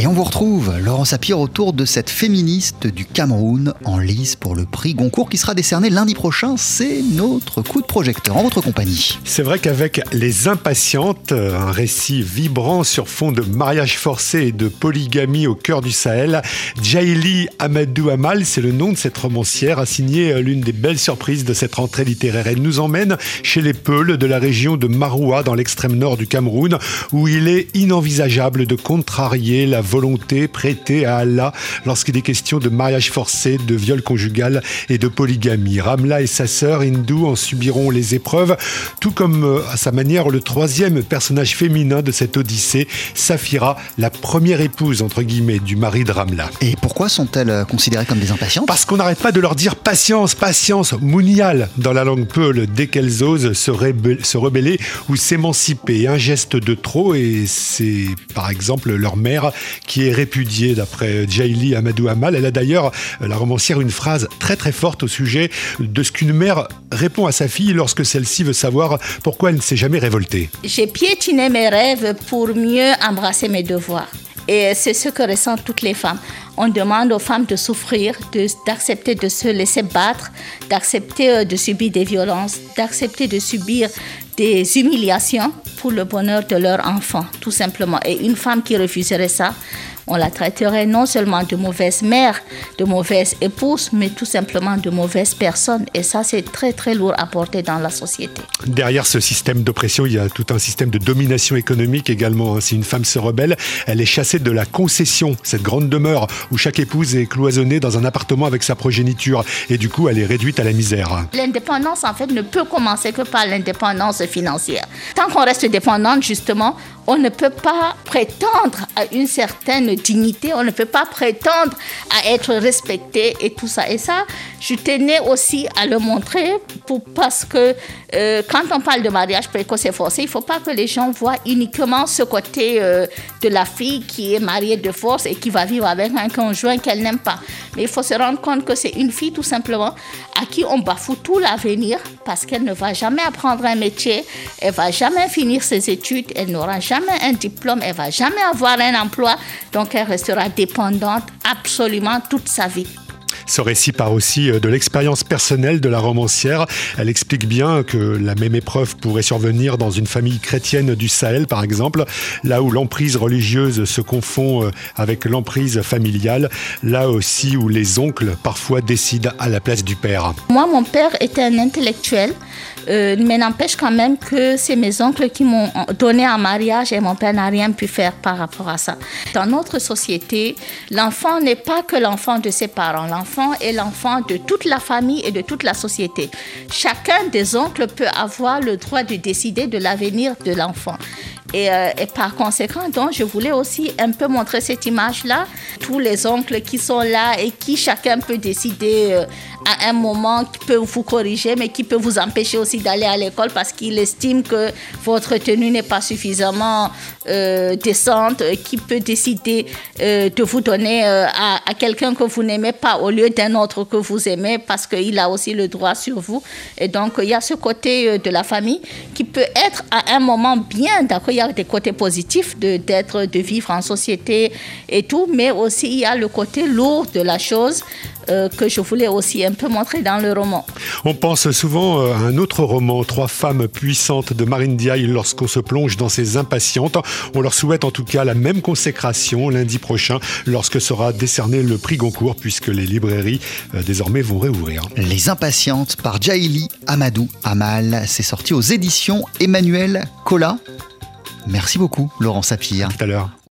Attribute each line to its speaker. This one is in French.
Speaker 1: Et on vous retrouve, Laurent Sapir, autour de cette féministe du Cameroun en lice pour le prix Goncourt qui sera décerné lundi prochain. C'est notre coup de projecteur en votre compagnie.
Speaker 2: C'est vrai qu'avec Les Impatientes, un récit vibrant sur fond de mariage forcé et de polygamie au cœur du Sahel, Jaili Amadou Amal, c'est le nom de cette romancière, a signé l'une des belles surprises de cette rentrée littéraire. Elle nous emmène chez les Peuls de la région de Maroua dans l'extrême nord du Cameroun où il est inenvisageable de contrarier la volonté prêtée à Allah lorsqu'il est question de mariage forcé, de viol conjugal et de polygamie. Ramla et sa sœur Hindou en subiront les épreuves, tout comme euh, à sa manière le troisième personnage féminin de cette odyssée, Safira, la première épouse entre guillemets du mari de Ramla.
Speaker 1: Et pourquoi sont-elles euh, considérées comme des impatientes?
Speaker 2: Parce qu'on n'arrête pas de leur dire patience, patience, mounial dans la langue peule dès qu'elles osent se, se rebeller ou s'émanciper. Un geste de trop et c'est par exemple leur mère qui est répudiée d'après Jaili Amadou Amal. Elle a d'ailleurs, la romancière, une phrase très très forte au sujet de ce qu'une mère répond à sa fille lorsque celle-ci veut savoir pourquoi elle ne s'est jamais révoltée.
Speaker 3: J'ai piétiné mes rêves pour mieux embrasser mes devoirs. Et c'est ce que ressentent toutes les femmes. On demande aux femmes de souffrir, d'accepter de, se laisser battre, d'accepter euh, de subir des violences, d'accepter de subir des humiliations pour le bonheur de leur enfant, tout simplement. Et une femme qui refuserait ça, on la traiterait non seulement de mauvaise mère, de mauvaise épouse, mais tout simplement de mauvaise personne. Et ça, c'est très, très lourd à porter dans la société.
Speaker 2: Derrière ce système d'oppression, il y a tout un système de domination économique également. Hein. Si une femme se rebelle, elle est chassée de la concession, cette grande demeure où chaque épouse est cloisonnée dans un appartement avec sa progéniture. Et du coup, elle est réduite à la misère.
Speaker 3: L'indépendance, en fait, ne peut commencer que par l'indépendance financière. Tant qu'on reste dépendante, justement, on ne peut pas prétendre à une certaine dignité, on ne peut pas prétendre à être respecté et tout ça. Et ça, je tenais aussi à le montrer parce que euh, quand on parle de mariage précoce et forcé, il ne faut pas que les gens voient uniquement ce côté euh, de la fille qui est mariée de force et qui va vivre avec un conjoint qu'elle n'aime pas. Mais il faut se rendre compte que c'est une fille tout simplement à qui on bafoue tout l'avenir parce qu'elle ne va jamais apprendre un métier, elle va jamais finir ses études, elle n'aura jamais un diplôme, elle va jamais avoir un emploi, donc elle restera dépendante absolument toute sa vie.
Speaker 2: Ce récit part aussi euh, de l'expérience personnelle de la romancière. Elle explique bien que la même épreuve pourrait survenir dans une famille chrétienne du Sahel, par exemple, là où l'emprise religieuse se confond euh, avec l'emprise familiale, là aussi où les oncles parfois décident à la place du père.
Speaker 3: Moi, mon père était un intellectuel, euh, mais n'empêche quand même que c'est mes oncles qui m'ont donné en mariage et mon père n'a rien pu faire par rapport à ça. Dans notre société, l'enfant n'est pas que l'enfant de ses parents. Est l'enfant de toute la famille et de toute la société. Chacun des oncles peut avoir le droit de décider de l'avenir de l'enfant. Et, euh, par conséquent, donc, je voulais aussi un peu montrer cette image-là. Tous les oncles qui sont là et qui chacun peut décider euh, à un moment qui peut vous corriger, mais qui peut vous empêcher aussi d'aller à l'école parce qu'il estime que votre tenue n'est pas suffisamment euh, décente, qui peut décider de vous donner à quelqu'un que vous n'aimez pas au lieu d'un autre que vous aimez parce qu'il a aussi le droit sur vous. Et donc, il y a ce côté de la famille qui peut être à un moment bien, d'accord, il y a des côtés positifs de, d'être, de vivre en société et tout, mais aussi il y a le côté lourd de la chose euh, que je voulais aussi un peu montrer dans le roman.
Speaker 2: On pense souvent à un autre roman, Trois femmes puissantes de Marine Diaye, lorsqu'on se plonge dans ces impatientes. On leur souhaite en tout cas la même consécration lundi prochain, lorsque sera décerné le prix Goncourt, puisque les librairies euh, désormais vont réouvrir.
Speaker 1: Les impatientes par Jaili Amadou Amal, c'est sorti aux éditions Emmanuel Collat. Merci beaucoup, Laurent Sapir.
Speaker 2: tout à l'heure.